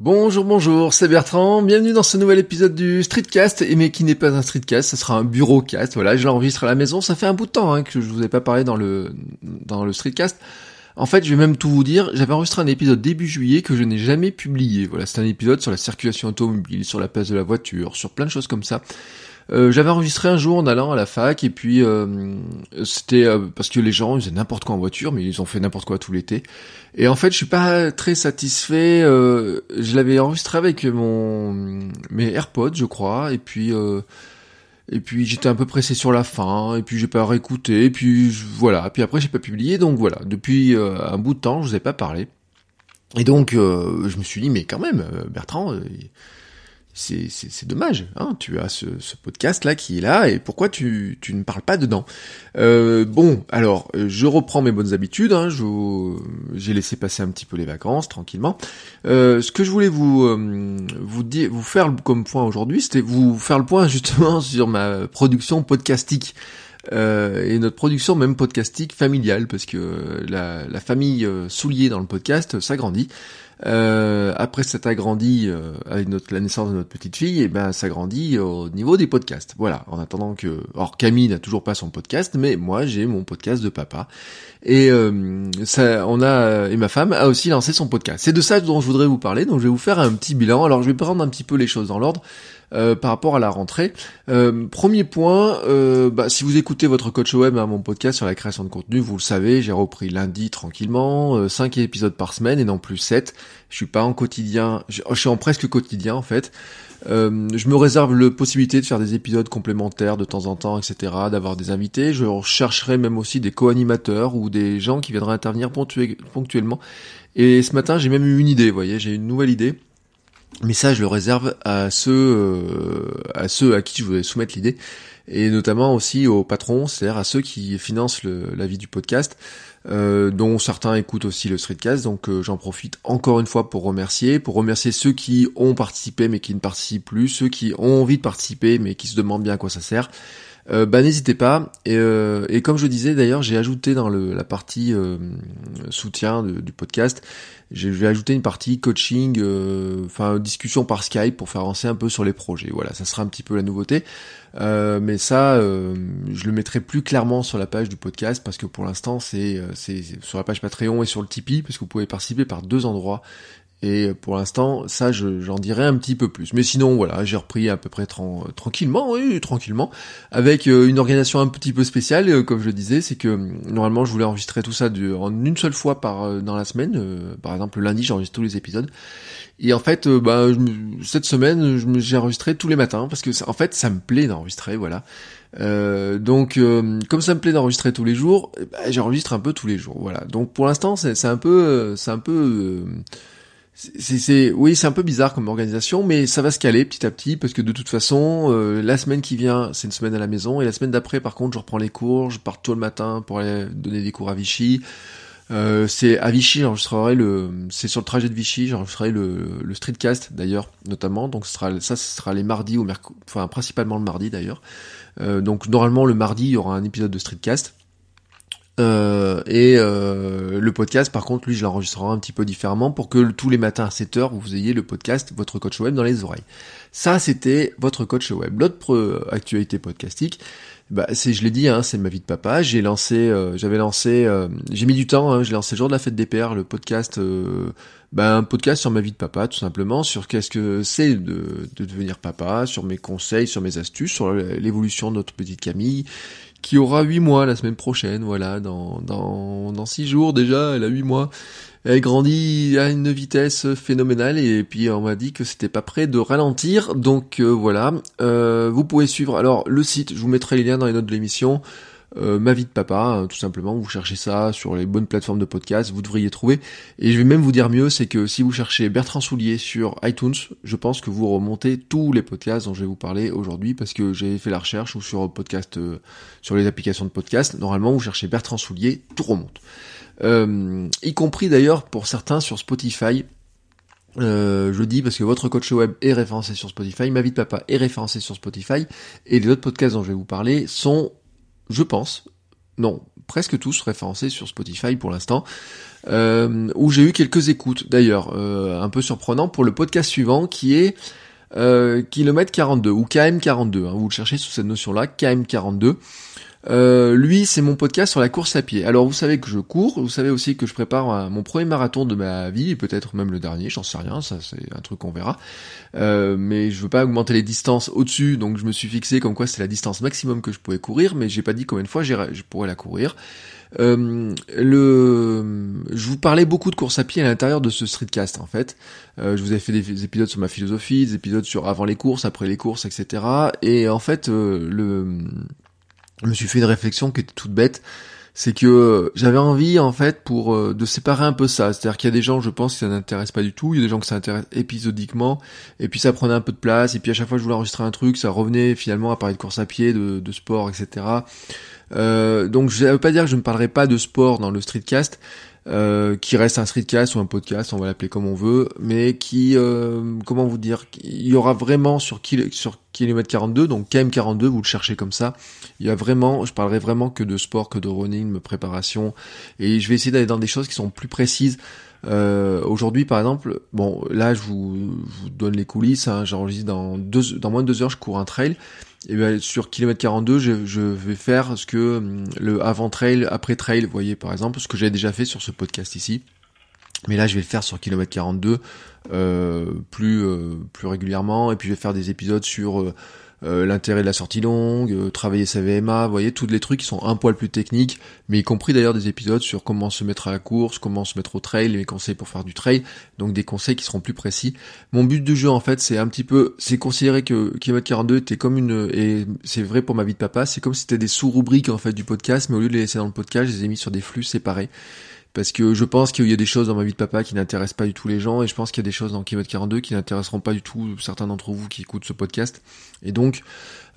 Bonjour, bonjour, c'est Bertrand. Bienvenue dans ce nouvel épisode du Streetcast, et mais qui n'est pas un Streetcast, ce sera un bureaucast. Voilà, je l'enregistre à la maison. Ça fait un bout de temps hein, que je vous ai pas parlé dans le dans le Streetcast. En fait, je vais même tout vous dire, j'avais enregistré un épisode début juillet que je n'ai jamais publié. Voilà, c'est un épisode sur la circulation automobile, sur la place de la voiture, sur plein de choses comme ça. Euh, j'avais enregistré un jour en allant à la fac et puis euh, c'était euh, parce que les gens faisaient n'importe quoi en voiture mais ils ont fait n'importe quoi tout l'été. Et en fait je suis pas très satisfait je l'avais enregistré avec mon mes AirPods je crois et puis et puis j'étais un peu pressé sur la fin, et puis j'ai pas réécouté, et puis voilà, puis après j'ai pas publié, donc voilà, depuis un bout de temps je vous ai pas parlé. Et donc je me suis dit mais quand même Bertrand, c'est dommage. Hein tu as ce, ce, podcast là qui est là et pourquoi tu, tu ne parles pas dedans euh, Bon, alors je reprends mes bonnes habitudes. Hein, J'ai laissé passer un petit peu les vacances tranquillement. Euh, ce que je voulais vous euh, vous dire, vous faire comme point aujourd'hui, c'était vous faire le point justement sur ma production podcastique. Euh, et notre production même podcastique familiale parce que la, la famille euh, Soulier dans le podcast s'agrandit euh, après s'être agrandi euh, avec notre, la naissance de notre petite fille, et eh ben ça grandit au niveau des podcasts. Voilà. En attendant que, or Camille n'a toujours pas son podcast, mais moi j'ai mon podcast de papa. Et euh, ça, on a et ma femme a aussi lancé son podcast. C'est de ça dont je voudrais vous parler. Donc je vais vous faire un petit bilan. Alors je vais prendre un petit peu les choses dans l'ordre. Euh, par rapport à la rentrée. Euh, premier point, euh, bah, si vous écoutez votre coach web à mon podcast sur la création de contenu, vous le savez, j'ai repris lundi tranquillement, 5 épisodes par semaine et non plus 7. Je suis pas en quotidien, je, suis en presque quotidien en fait. je me réserve la possibilité de faire des épisodes complémentaires de temps en temps, etc., d'avoir des invités. Je rechercherai même aussi des co-animateurs ou des gens qui viendraient intervenir ponctuellement. Et ce matin, j'ai même eu une idée, vous voyez, j'ai une nouvelle idée. Mais ça, je le réserve à ceux, euh, à ceux à qui je voulais soumettre l'idée, et notamment aussi aux patrons, c'est-à-dire à ceux qui financent la vie du podcast, euh, dont certains écoutent aussi le streetcast. Donc euh, j'en profite encore une fois pour remercier, pour remercier ceux qui ont participé mais qui ne participent plus, ceux qui ont envie de participer mais qui se demandent bien à quoi ça sert. Euh, bah n'hésitez pas. Et, euh, et, comme je disais d'ailleurs, j'ai ajouté dans le, la partie euh, soutien du podcast, j'ai ajouté une partie coaching, enfin discussion par Skype pour faire avancer un peu sur les projets. Voilà, ça sera un petit peu la nouveauté. mais ça, je le mettrai plus clairement sur la page du podcast parce que pour l'instant, c'est sur la page Patreon et sur le Tipeee parce que vous pouvez participer par deux endroits. Et pour l'instant, ça, j'en dirai un petit peu plus. Mais sinon, voilà, j'ai repris à peu près tranquillement, oui, tranquillement, avec euh, une organisation un petit peu spéciale, euh, comme je le disais, c'est que euh, normalement, je voulais enregistrer tout ça en une seule fois par dans la semaine. par exemple, le lundi, j'enregistre tous les épisodes. Et en fait, bah, cette semaine, j'ai enregistré tous les matins parce que, en fait, ça me plaît d'enregistrer, voilà. donc, comme ça me plaît d'enregistrer tous les jours, bah, j'enregistre un peu tous les jours, voilà. Donc, pour l'instant, c'est un peu, c'est un peu c'est oui c'est un peu bizarre comme organisation mais ça va se caler petit à petit parce que de toute façon euh, la semaine qui vient c'est une semaine à la maison et la semaine d'après par contre je reprends les cours je pars tôt le matin pour aller donner des cours à Vichy. Euh, c'est à Vichy j'enregistrerai le c'est sur le trajet de Vichy j'enregistrerai le, le streetcast d'ailleurs notamment. Donc ce sera ça ce sera les mardis ou mercredi enfin principalement le mardi d'ailleurs. Euh, donc normalement le mardi il y aura un épisode de streetcast euh, et euh, le podcast, par contre, lui, je l'enregistrerai un petit peu différemment pour que tous les matins à 7h, vous ayez le podcast, votre coach web dans les oreilles. Ça, c'était votre coach web. L'autre actualité podcastique, bah, c'est, je l'ai dit, hein, c'est ma vie de papa. J'ai lancé, euh, j'avais lancé, j'ai mis du temps. Hein, j'ai lancé le jour de la fête des pères, le podcast, bah, un podcast sur ma vie de papa, tout simplement, sur qu'est-ce que c'est de devenir papa, sur mes conseils, sur mes astuces, sur l'évolution de notre petite Camille qui aura 8 mois la semaine prochaine, voilà, dans, dans, dans 6 jours déjà, elle a 8 mois. Elle grandit à une vitesse phénoménale et puis on m'a dit que c'était pas prêt de ralentir, donc euh, voilà. Euh, vous pouvez suivre alors le site, je vous mettrai les liens dans les notes de l'émission. Euh, Ma vie de papa, hein, tout simplement. Vous cherchez ça sur les bonnes plateformes de podcast, vous devriez trouver. Et je vais même vous dire mieux, c'est que si vous cherchez Bertrand Soulier sur iTunes, je pense que vous remontez tous les podcasts dont je vais vous parler aujourd'hui parce que j'ai fait la recherche ou sur euh, les applications de podcast. Normalement, vous cherchez Bertrand Soulier, tout remonte. Euh, y compris d'ailleurs pour certains sur Spotify. Euh, je dis parce que votre coach web est référencé sur Spotify, ma vie de papa est référencé sur Spotify, et les autres podcasts dont je vais vous parler sont, je pense, non, presque tous référencés sur Spotify pour l'instant, euh, où j'ai eu quelques écoutes d'ailleurs, euh, un peu surprenant pour le podcast suivant qui est euh, kilomètre 42 ou KM42, hein, vous le cherchez sous cette notion-là, KM42. Euh, lui, c'est mon podcast sur la course à pied. Alors, vous savez que je cours, vous savez aussi que je prépare mon premier marathon de ma vie, et peut-être même le dernier, j'en sais rien, ça c'est un truc qu'on verra. Euh, mais je veux pas augmenter les distances au-dessus, donc je me suis fixé comme quoi c'est la distance maximum que je pouvais courir, mais j'ai pas dit combien de fois je pourrais la courir. Euh, le, je vous parlais beaucoup de course à pied à l'intérieur de ce streetcast en fait. Je vous ai fait des épisodes sur ma philosophie, des épisodes sur avant les courses, après les courses, etc. Et en fait, le je me suis fait une réflexion qui était toute bête, c'est que j'avais envie en fait pour euh, de séparer un peu ça, c'est-à-dire qu'il y a des gens, je pense, qui ça n'intéresse pas du tout, il y a des gens que ça intéresse épisodiquement, et puis ça prenait un peu de place, et puis à chaque fois que je voulais enregistrer un truc, ça revenait finalement à parler de course à pied, de, de sport, etc. Euh, donc je ne veux pas dire que je ne parlerai pas de sport dans le streetcast, euh, qui reste un streetcast ou un podcast, on va l'appeler comme on veut, mais qui, euh, comment vous dire, il y aura vraiment sur, sur kilomètre 42, donc KM42, vous le cherchez comme ça, il y a vraiment, je parlerai vraiment que de sport, que de running, de préparation, et je vais essayer d'aller dans des choses qui sont plus précises. Euh, Aujourd'hui, par exemple, bon, là, je vous, vous donne les coulisses. Hein, J'enregistre dans dans moins de deux heures, je cours un trail et bien sur kilomètre 42, je, je, vais faire ce que hum, le avant trail, après trail, vous voyez par exemple, ce que j'ai déjà fait sur ce podcast ici. Mais là, je vais le faire sur kilomètre 42 euh, plus euh, plus régulièrement, et puis je vais faire des épisodes sur euh, l'intérêt de la sortie longue, euh, travailler sa VMA, vous voyez, tous les trucs qui sont un poil plus techniques, mais y compris d'ailleurs des épisodes sur comment se mettre à la course, comment se mettre au trail, les conseils pour faire du trail, donc des conseils qui seront plus précis. Mon but du jeu en fait, c'est un petit peu, c'est considérer que Kilomètre 42 était comme une, et c'est vrai pour ma vie de papa, c'est comme si c'était des sous-rubriques en fait du podcast, mais au lieu de les laisser dans le podcast, je les ai mis sur des flux séparés parce que je pense qu'il y a des choses dans ma vie de papa qui n'intéressent pas du tout les gens et je pense qu'il y a des choses dans Kilomètre 42 qui n'intéresseront pas du tout certains d'entre vous qui écoutent ce podcast. Et donc,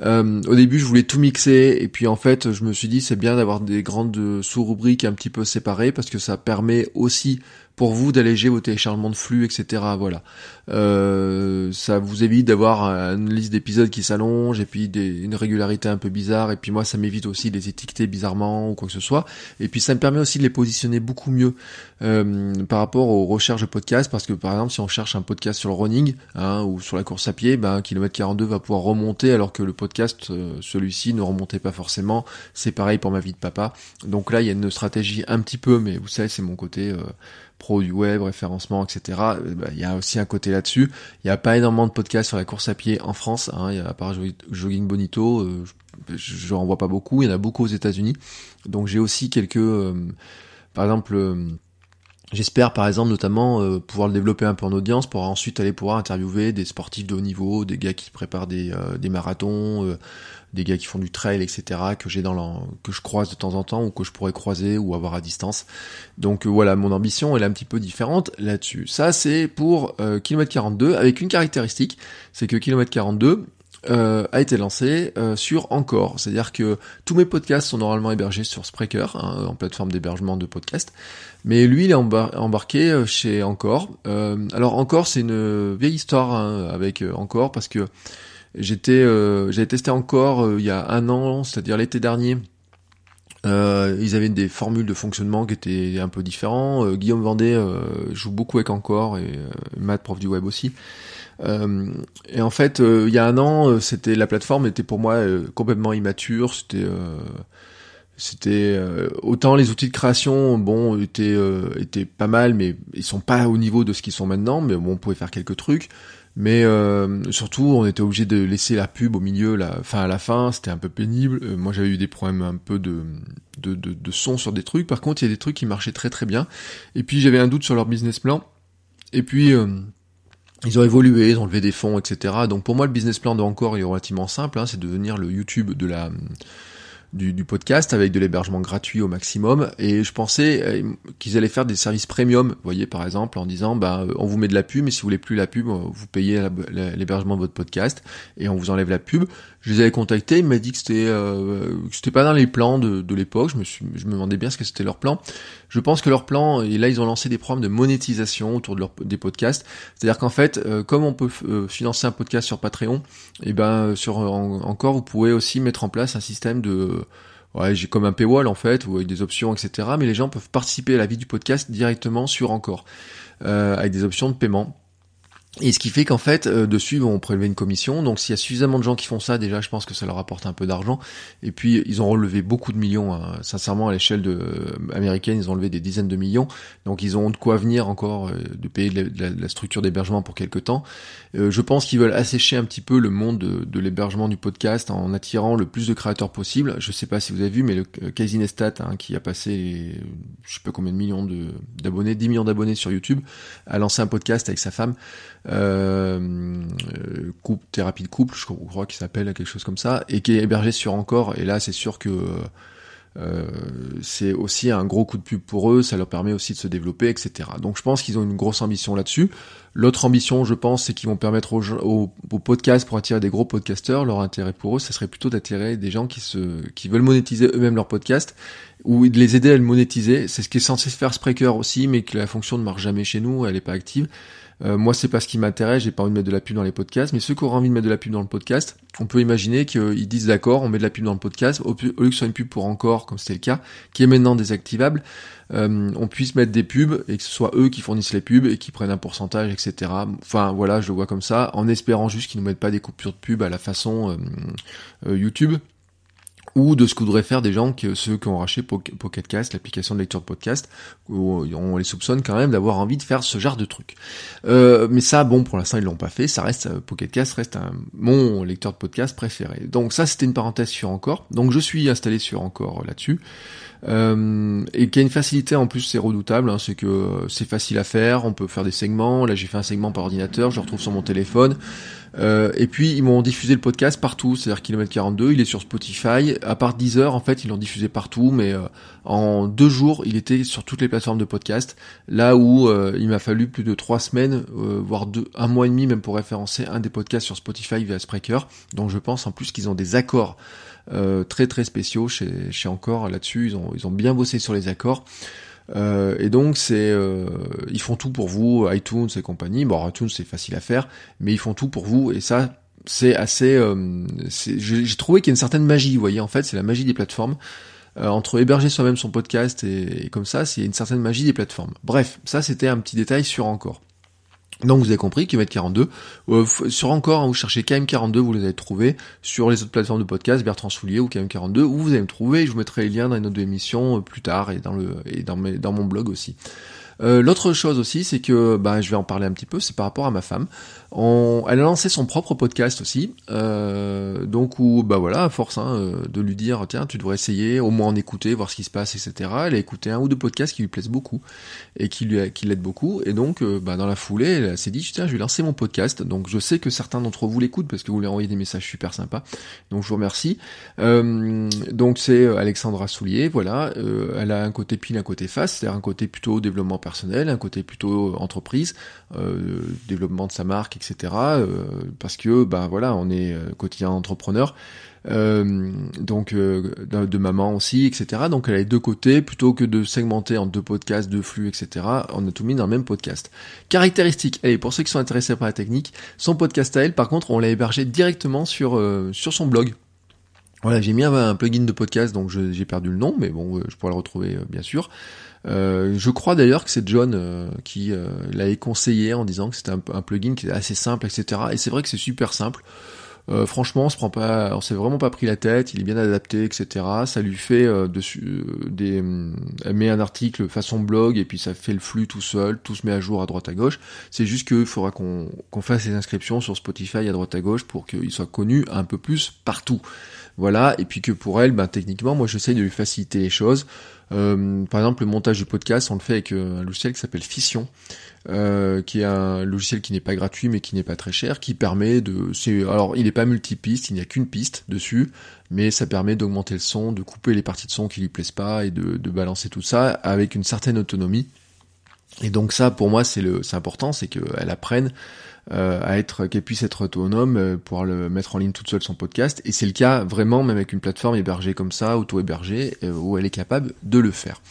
euh, au début, je voulais tout mixer et puis en fait, je me suis dit c'est bien d'avoir des grandes sous-rubriques un petit peu séparées parce que ça permet aussi pour vous d'alléger vos téléchargements de flux, etc. Voilà. Euh, ça vous évite d'avoir une liste d'épisodes qui s'allonge et puis des, une régularité un peu bizarre. Et puis moi, ça m'évite aussi de les étiqueter bizarrement ou quoi que ce soit. Et puis ça me permet aussi de les positionner beaucoup mieux euh, par rapport aux recherches de podcasts. Parce que par exemple, si on cherche un podcast sur le running hein, ou sur la course à pied, ben kilomètre 42 va pouvoir remonter alors que le podcast, euh, celui-ci, ne remontait pas forcément. C'est pareil pour ma vie de papa. Donc là, il y a une stratégie un petit peu, mais vous savez, c'est mon côté pro du web, référencement, etc. Euh, bah, il y a aussi un côté là-dessus. Il n'y a pas énormément de podcasts sur la course à pied en France. Hein, y a, à part Jogging Bonito, euh, je n'en vois pas beaucoup. Il y en a beaucoup aux États-Unis. Donc j'ai aussi quelques, euh, par exemple. J'espère par exemple notamment pouvoir le développer un peu en audience pour ensuite aller pouvoir interviewer des sportifs de haut niveau, des gars qui préparent des, des marathons, des gars qui font du trail, etc., que j'ai dans la, que je croise de temps en temps ou que je pourrais croiser ou avoir à distance. Donc euh, voilà, mon ambition est un petit peu différente là-dessus. Ça c'est pour euh, kilomètre 42 avec une caractéristique, c'est que kilomètre 42 euh, a été lancé euh, sur Encore, c'est-à-dire que tous mes podcasts sont normalement hébergés sur Spreaker, hein, en plateforme d'hébergement de podcasts, mais lui il est embarqué chez Encore. alors Encore c'est une vieille histoire hein, avec Encore parce que J'étais, euh, j'avais testé encore euh, il y a un an, c'est-à-dire l'été dernier. Euh, ils avaient des formules de fonctionnement qui étaient un peu différents. Euh, Guillaume Vendée joue beaucoup avec encore et Matt, prof du web aussi. Et en fait, il y a un an, c'était la plateforme était pour moi complètement immature. C'était c'était autant les outils de création bon étaient étaient pas mal mais ils sont pas au niveau de ce qu'ils sont maintenant mais bon on pouvait faire quelques trucs mais euh, surtout, on était obligé de laisser la pub au milieu, la, enfin à la fin, c'était un peu pénible. Euh, moi, j'avais eu des problèmes un peu de, de, de, de, son sur des trucs. Par contre, il y a des trucs qui marchaient très très bien. Et puis, j'avais un doute sur leur business plan. Et puis, euh, ils ont évolué, ils ont levé des fonds, etc. Donc pour moi, le business plan de Encore est relativement simple. Hein, c'est de devenir le YouTube de la du, podcast avec de l'hébergement gratuit au maximum. Et je pensais euh, qu'ils allaient faire des services premium, vous voyez par exemple, en disant bah on vous met de la pub, mais si vous voulez plus la pub, vous payez l'hébergement de votre podcast et on vous enlève la pub. Je les avais contactés, ils m'ont dit que c'était euh, c'était pas dans les plans de, de l'époque. Je me suis je me demandais bien ce que c'était leur plan. Je pense que leur plan et là ils ont lancé des programmes de monétisation autour de leur, des podcasts. C'est-à-dire qu'en fait, euh, comme on peut financer un podcast sur Patreon, et eh ben sur encore vous pouvez aussi mettre en place un système de ouais, j'ai comme un paywall en fait, ou avec des options, etc. Mais les gens peuvent participer à la vie du podcast directement sur Encore, euh, avec des options de paiement. Et ce qui fait qu'en fait, euh, dessus, on prélever une commission. Donc s'il y a suffisamment de gens qui font ça, déjà, je pense que ça leur apporte un peu d'argent. Et puis, ils ont relevé beaucoup de millions. Hein. Sincèrement, à l'échelle de, euh, américaine, ils ont levé des dizaines de millions. Donc ils ont de quoi venir encore euh, de payer de la, structure d'hébergement pour quelques temps. je pense qu'ils veulent assécher un petit peu le monde de, l'hébergement du podcast en attirant le plus de créateurs possible. Je sais pas si vous avez vu, mais le Casinestat, hein, qui a passé, je sais pas combien de millions d'abonnés, 10 millions d'abonnés sur YouTube, a lancé un podcast avec sa femme euh, couple, thérapie de couple, je crois qu'il s'appelle quelque chose comme ça, et qui est hébergé sur Encore. Et là, c'est sûr que euh, c'est aussi un gros coup de pub pour eux, ça leur permet aussi de se développer, etc. Donc je pense qu'ils ont une grosse ambition là-dessus. L'autre ambition, je pense, c'est qu'ils vont permettre aux, aux, podcasts pour attirer des gros podcasteurs. Leur intérêt pour eux, ça serait plutôt d'attirer des gens qui se, qui veulent monétiser eux-mêmes leur podcast ou de les aider à le monétiser. C'est ce qui est censé faire Spreaker aussi, mais que la fonction ne marche jamais chez nous, elle n'est pas active. Euh, moi, c'est pas ce qui m'intéresse, j'ai pas envie de mettre de la pub dans les podcasts, mais ceux qui auront envie de mettre de la pub dans le podcast, on peut imaginer qu'ils disent d'accord, on met de la pub dans le podcast, au, lieu que ce soit une pub pour encore, comme c'était le cas, qui est maintenant désactivable, euh, on puisse mettre des pubs et que ce soit eux qui fournissent les pubs et qui prennent un pourcentage, etc. Enfin, voilà, je le vois comme ça, en espérant juste qu'ils ne mettent pas des coupures de pub à la façon euh, YouTube, ou de ce que voudraient faire des gens que ceux qui ont racheté Pocketcast, l'application de lecture de podcast, où on les soupçonne quand même d'avoir envie de faire ce genre de truc. Euh, mais ça, bon, pour l'instant ils l'ont pas fait. Ça reste euh, Pocketcast reste un, mon lecteur de podcast préféré. Donc ça, c'était une parenthèse sur encore. Donc je suis installé sur encore euh, là-dessus. Euh, et qui a une facilité en plus, c'est redoutable, hein, c'est que c'est facile à faire, on peut faire des segments, là j'ai fait un segment par ordinateur, je le retrouve sur mon téléphone, euh, et puis ils m'ont diffusé le podcast partout, c'est-à-dire kilomètre 42, il est sur Spotify, à part Deezer en fait ils l'ont diffusé partout, mais euh, en deux jours il était sur toutes les plateformes de podcast, là où euh, il m'a fallu plus de trois semaines, voire deux, un mois et demi même pour référencer un des podcasts sur Spotify via Spreaker, donc je pense en plus qu'ils ont des accords très très spéciaux chez, chez Encore là-dessus, ils ont, ils ont bien bossé sur les accords. Euh, et donc c'est, euh, ils font tout pour vous, iTunes et compagnie. Bon, iTunes c'est facile à faire, mais ils font tout pour vous et ça c'est assez. Euh, j'ai trouvé qu'il y a une certaine magie, vous voyez. En fait, c'est la magie des plateformes. entre héberger soi-même son podcast et, et comme ça, c'est une certaine magie des plateformes. Bref, ça c'était un petit détail sur encore. Donc vous avez compris, km 42. Euh, sur encore, hein, vous cherchez KM42, vous les avez trouvés. Sur les autres plateformes de podcast, Bertrand Soulier ou KM42, où vous allez me trouver. Je vous mettrai les liens dans une autre émission euh, plus tard et dans le et dans, mes, dans mon blog aussi. Euh, L'autre chose aussi, c'est que bah, je vais en parler un petit peu, c'est par rapport à ma femme. On, elle a lancé son propre podcast aussi, euh, donc où bah voilà, à force hein, euh, de lui dire tiens tu devrais essayer, au moins en écouter, voir ce qui se passe, etc. Elle a écouté un ou deux podcasts qui lui plaisent beaucoup et qui lui qui l'aident beaucoup, et donc euh, bah, dans la foulée, elle s'est dit tiens je vais lancer mon podcast. Donc je sais que certains d'entre vous l'écoutent parce que vous lui envoyez des messages super sympas, donc je vous remercie. Euh, donc c'est Alexandra Soulier, voilà, elle a un côté pile, un côté face, c'est-à-dire un côté plutôt développement personnel, un côté plutôt entreprise, développement de sa marque, etc. Euh, parce que ben voilà, on est euh, quotidien entrepreneur. Euh, donc de, maman aussi, etc. Donc elle a les deux côtés, plutôt que de segmenter en deux podcasts, deux flux, etc. On a tout mis dans le même podcast. Caractéristique, allez, pour ceux qui sont intéressés par la technique, son podcast à elle, par contre, on l'a hébergé directement sur, sur son blog. Voilà, j'ai mis un, plugin de podcast, donc j'ai perdu le nom, mais bon, je pourrais le retrouver bien sûr. Euh, je crois d'ailleurs que c'est John euh, qui euh, l'avait conseillé en disant que c'était un, plugin qui était assez simple, etc. Et c'est vrai que c'est super simple. franchement, on se prend pas, on s'est vraiment pas pris la tête. Il est bien adapté, etc. Ça lui fait dessus des, elle met un article façon blog et puis ça fait le flux tout seul. Tout se met à jour à droite à gauche. C'est juste qu'il faudra qu'on qu'on fasse les inscriptions sur Spotify à droite à gauche pour qu'il soit connu un peu plus partout. Voilà. Et puis que pour elle, ben techniquement, moi j'essaye de lui faciliter les choses. Euh, par exemple, le montage du podcast, on le fait avec euh, un logiciel qui s'appelle Fission, euh, qui est un logiciel qui n'est pas gratuit mais qui n'est pas très cher, qui permet de, c'est, alors il n'est pas multipiste, il n'y a qu'une piste dessus, mais ça permet d'augmenter le son, de couper les parties de son qui lui plaisent pas et de, de balancer tout ça avec une certaine autonomie. Et donc ça, pour moi, c'est le, c'est important, c'est qu'elle apprenne euh, à être, qu'elle puisse être autonome, euh, pouvoir le mettre en ligne toute seule son podcast. Et c'est le cas vraiment, même avec une plateforme hébergée comme ça, auto-hébergée, euh, où elle est capable de le faire.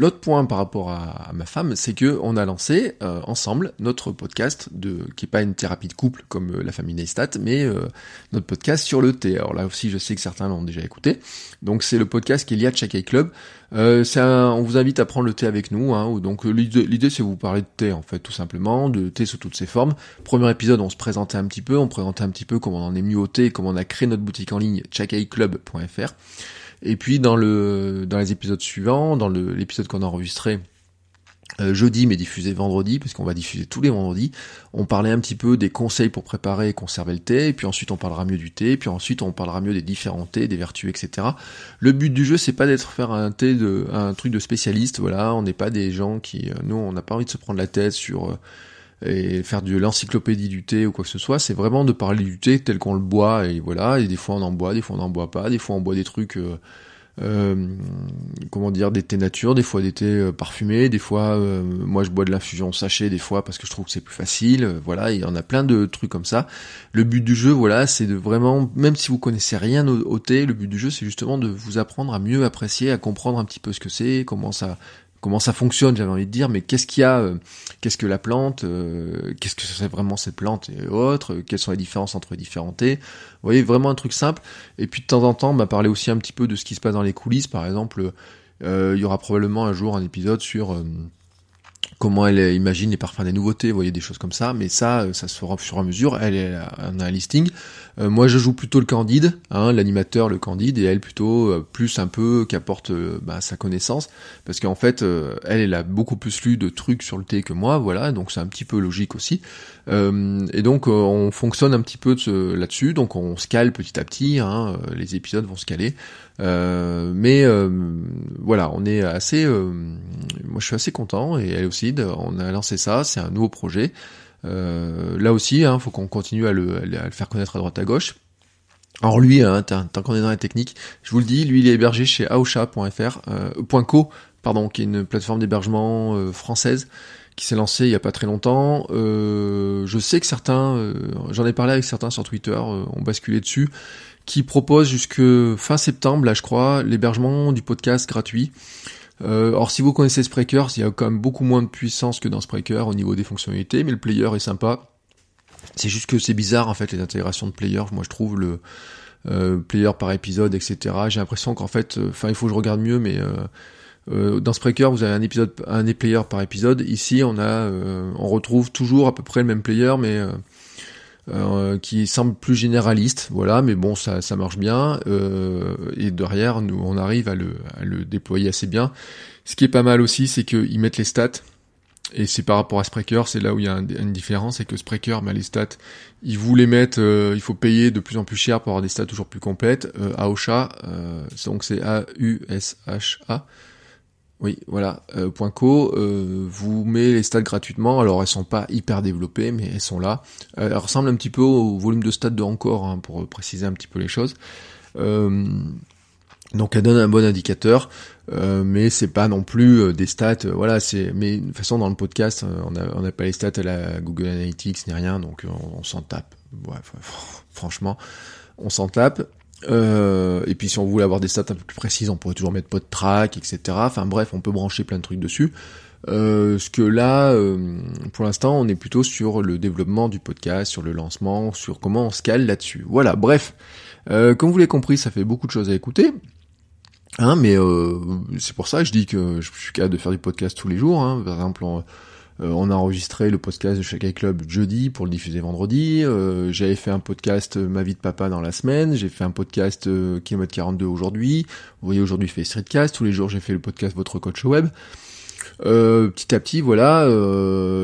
L'autre point par rapport à, ma femme, c'est que on a lancé euh, ensemble notre podcast de qui est pas une thérapie de couple comme euh, la famille Neistat, mais euh, notre podcast sur le thé. Alors là aussi, je sais que certains l'ont déjà écouté. Donc c'est le podcast qui est lié à Chakai Club. on vous invite à prendre le thé avec nous. Hein, donc l'idée, c'est vous parler de thé en fait, tout simplement, de thé sous toutes ses formes. Premier épisode, on se présentait un petit peu, on présentait un petit peu comment on en est mieux au thé, comment on a créé notre boutique en ligne chakaiclub.fr. Et puis dans le dans les épisodes suivants, dans l'épisode qu'on a enregistré euh, jeudi mais diffusé vendredi, parce qu'on va diffuser tous les vendredis, on parlait un petit peu des conseils pour préparer et conserver le thé, et puis ensuite on parlera mieux du thé, puis ensuite on parlera mieux des différents thés, des vertus, etc. Le but du jeu c'est pas d'être faire un thé de un truc de spécialiste, voilà, on n'est pas des gens qui, euh, nous on n'a pas envie de se prendre la tête sur euh, et faire de l'encyclopédie du thé ou quoi que ce soit, c'est vraiment de parler du thé tel qu'on le boit, et voilà, et des fois on en boit, des fois on n'en boit pas, des fois on boit des trucs, euh, euh comment dire, des thés nature, des fois des thés euh, parfumés, des fois, euh, moi je bois de l'infusion sachet, des fois parce que je trouve que c'est plus facile, voilà, il y en a plein de trucs comme ça. Le but du jeu, voilà, c'est de vraiment, même si vous connaissez rien au, au thé, le but du jeu c'est justement de vous apprendre à mieux apprécier, à comprendre un petit peu ce que c'est, comment ça comment ça fonctionne, j'avais envie de dire, mais qu'est-ce qu'il y a, euh, qu'est-ce que la plante, euh, qu'est-ce que c'est vraiment cette plante et autres, euh, quelles sont les différences entre les différents thés. Vous voyez, vraiment un truc simple. Et puis de temps en temps, m'a parlé aussi un petit peu de ce qui se passe dans les coulisses. Par exemple, il y aura probablement un jour un épisode sur comment elle imagine les parfums des nouveautés, voyez des choses comme ça, mais ça, ça se fera au fur et à mesure. Elle, on a un listing. Euh, moi, je joue plutôt le Candide, hein, l'animateur, le Candide, et elle plutôt euh, plus un peu qui apporte euh, bah, sa connaissance, parce qu'en fait, elle, elle a beaucoup plus lu de trucs sur le thé que moi, voilà, donc c'est un petit peu logique aussi. et donc, on fonctionne un petit peu là-dessus, donc on se cale petit à petit, hein, les épisodes vont se caler. Mais voilà, on est assez, moi je suis assez content et elle aussi. On a lancé ça, c'est un nouveau projet. Euh, là aussi, hein, faut qu'on continue à le, à le, faire connaître à droite à gauche. Alors lui, hein, tant qu'on est dans la technique, je vous le dis, lui il est hébergé chez aosha.fr, euh, .co, pardon, qui est une plateforme d'hébergement euh, française qui s'est lancée il y a pas très longtemps. Euh, je sais que certains, euh, j'en ai parlé avec certains sur Twitter, ont basculé dessus, qui proposent jusque fin septembre, là je crois, l'hébergement du podcast gratuit. Euh, alors si vous connaissez Spreaker, il y a quand même beaucoup moins de puissance que dans Spreaker au niveau des fonctionnalités, mais le player est sympa. C'est juste que c'est bizarre en fait les intégrations de player. Moi je trouve le euh, player par épisode, etc. J'ai l'impression qu'en fait, euh, enfin il faut que je regarde mieux, mais euh, dans Spreaker vous avez un épisode, un player par épisode. Ici on a, on retrouve toujours à peu près le même player, mais euh, qui semble plus généraliste, voilà, mais bon, ça, ça marche bien. Euh, et derrière, nous, on arrive à le, à le déployer assez bien. Ce qui est pas mal aussi, c'est qu'ils mettent les stats. Et c'est par rapport à Spreaker, c'est là où il y a une différence, c'est que Spreaker, bah, les stats, ils voulaient mettre, euh, il faut payer de plus en plus cher pour avoir des stats toujours plus complètes. Euh, Aosha, donc c'est A-U-S-H-A, oui, voilà. Euh, .co euh, vous met les stats gratuitement. Alors elles sont pas hyper développées, mais elles sont là. Euh, elles ressemblent un petit peu au volume de stats de encore, hein, pour préciser un petit peu les choses. donc elle donne un bon indicateur, mais c'est pas non plus des stats. voilà, c'est. Mais de toute façon dans le podcast, on n'a on a pas les stats à la Google Analytics ni rien, donc on, s'en tape. Franchement, on s'en tape. Euh, et puis si on voulait avoir des stats un peu plus précises, on pourrait toujours mettre PodTrack, etc. Enfin bref, on peut brancher plein de trucs dessus. Euh, ce que là, euh, pour l'instant, on est plutôt sur le développement du podcast, sur le lancement, sur comment on se là-dessus. Voilà, bref. Comme vous l'avez compris, ça fait beaucoup de choses à écouter. Hein, mais c'est pour ça que je dis que je suis capable de faire du podcast tous les jours. Hein. Par exemple, on a enregistré le podcast de Shakai Club jeudi pour le diffuser vendredi. Euh, j'avais fait un podcast euh, Ma vie de papa dans la semaine. J'ai fait un podcast Kilomètre 42 aujourd'hui. Vous voyez, aujourd'hui, je fais Streetcast. Tous les jours, j'ai fait le podcast Votre Coach Web. petit à petit, voilà,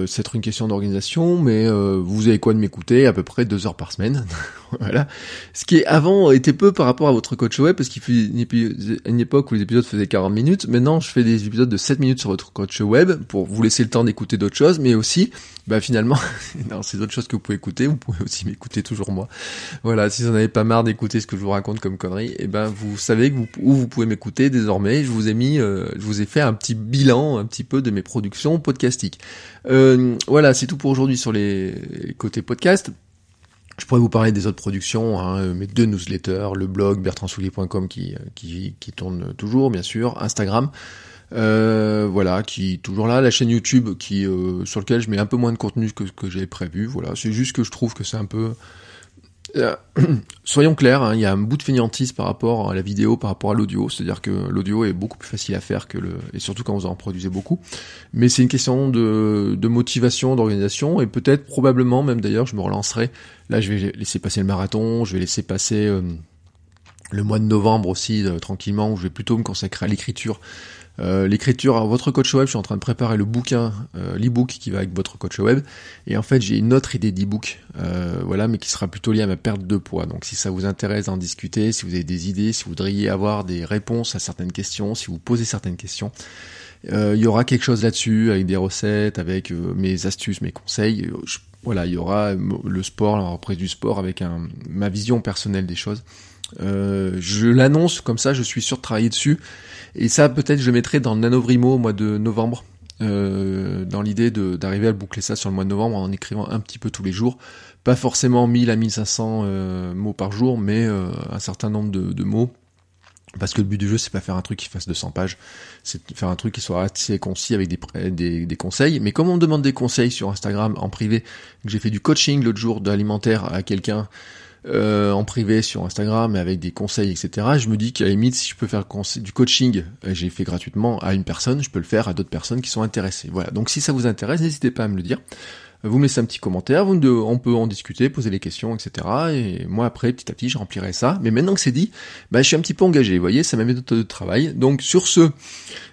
c'est une question d'organisation, mais vous avez quoi de m'écouter? À peu près deux heures par semaine. voilà. Ce qui avant était peu par rapport à votre coach web, parce qu'il fut une, époque où les épisodes faisaient 40 minutes. Maintenant, je fais des épisodes de 7 minutes sur votre coach web pour vous laisser le temps d'écouter d'autres choses, mais aussi, bah finalement, non, c'est d'autres choses que vous pouvez écouter. Vous pouvez aussi m'écouter toujours moi. Voilà, si vous n'en avez pas marre d'écouter ce que je vous raconte comme conneries, et eh ben vous savez où vous pouvez m'écouter désormais. Je vous ai mis, euh, je vous ai fait un petit bilan, un petit peu de mes productions podcastiques. Euh, voilà, c'est tout pour aujourd'hui sur les côtés podcast. Je pourrais vous parler des autres productions, hein, mes deux newsletters, le blog bertrandsoulier.com qui, qui, qui tourne toujours, bien sûr, Instagram, euh, voilà, qui toujours là, la chaîne YouTube qui euh, sur lequel je mets un peu moins de contenu que ce que j'avais prévu. Voilà, c'est juste que je trouve que c'est un peu euh, soyons clairs, hein, il y a un bout de fainéantise par rapport à la vidéo, par rapport à l'audio, c'est-à-dire que l'audio est beaucoup plus facile à faire que le, et surtout quand vous en produisez beaucoup. Mais c'est une question de, motivation, d'organisation, et peut-être, probablement, même d'ailleurs, je me relancerai. Là, je vais laisser passer le marathon, je vais laisser passer euh, le mois de novembre aussi euh, tranquillement, où je vais plutôt me consacrer à l'écriture euh, l'écriture, votre coach web, je suis en train de préparer le bouquin, euh, l'e-book qui va avec votre coach web. Et en fait, j'ai une autre idée d'e-book, euh, voilà, mais qui sera plutôt liée à ma perte de poids. Donc, si ça vous intéresse d'en discuter, si vous avez des idées, si vous voudriez avoir des réponses à certaines questions, si vous posez certaines questions, il y aura quelque chose là-dessus, avec des recettes, avec mes astuces, mes conseils. voilà, il y aura le sport, la reprise du sport, avec ma vision personnelle des choses. Je l'annonce comme ça, je suis sûr de travailler dessus. Et ça, peut-être, je mettrai dans le Nanovrimo au mois de novembre. Euh, dans l'idée d'arriver à boucler ça sur le mois de novembre en écrivant un petit peu tous les jours. Pas forcément 1000 à 1500 euh, mots par jour, mais euh, un certain nombre de, mots. Parce que le but du jeu, c'est pas faire un truc qui fasse 200 pages, c'est faire un truc qui soit assez concis avec des, conseils. Mais comme on me demande des conseils sur Instagram en privé, que j'ai fait du coaching l'autre jour d'alimentaire à quelqu'un, euh, en privé sur Instagram avec des conseils, etc. Je me dis qu'à la limite, si je peux faire du coaching, euh, j'ai fait gratuitement à une personne, je peux le faire à d'autres personnes qui sont intéressées. Voilà. Donc si ça vous intéresse, n'hésitez pas à me le dire vous me laissez un petit commentaire, on peut en discuter, poser les questions, etc. Et moi après, petit à petit, je remplirai ça. Mais maintenant que c'est dit, bah, je suis un petit peu engagé, vous voyez, c'est ma méthode de travail. Donc sur ce,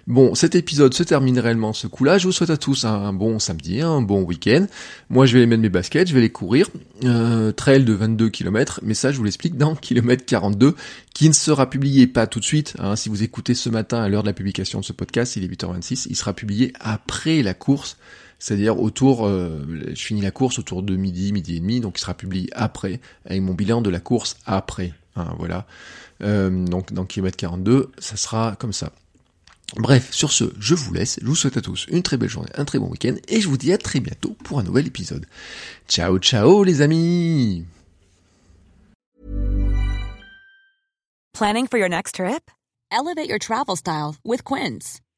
bon, cet épisode se termine réellement ce coup-là. Je vous souhaite à tous un, bon samedi, un bon week-end. Moi, je vais mettre mes baskets, je vais les courir. Euh, trail de 22 km, mais ça, je vous l'explique dans kilomètre 42, qui ne sera publié pas tout de suite. Hein. si vous écoutez ce matin à l'heure de la publication de ce podcast, il est 8h26, il sera publié après la course c'est-à-dire autour, euh, je finis la course autour de midi, midi et demi, donc il sera publié après, avec mon bilan de la course après. Hein, voilà. Euh, donc dans kilomètre 42, ça sera comme ça. Bref, sur ce, je vous laisse, je vous souhaite à tous une très belle journée, un très bon week-end, et je vous dis à très bientôt pour un nouvel épisode. Ciao ciao les amis Planning for your next trip? Elevate your travel style with Quince.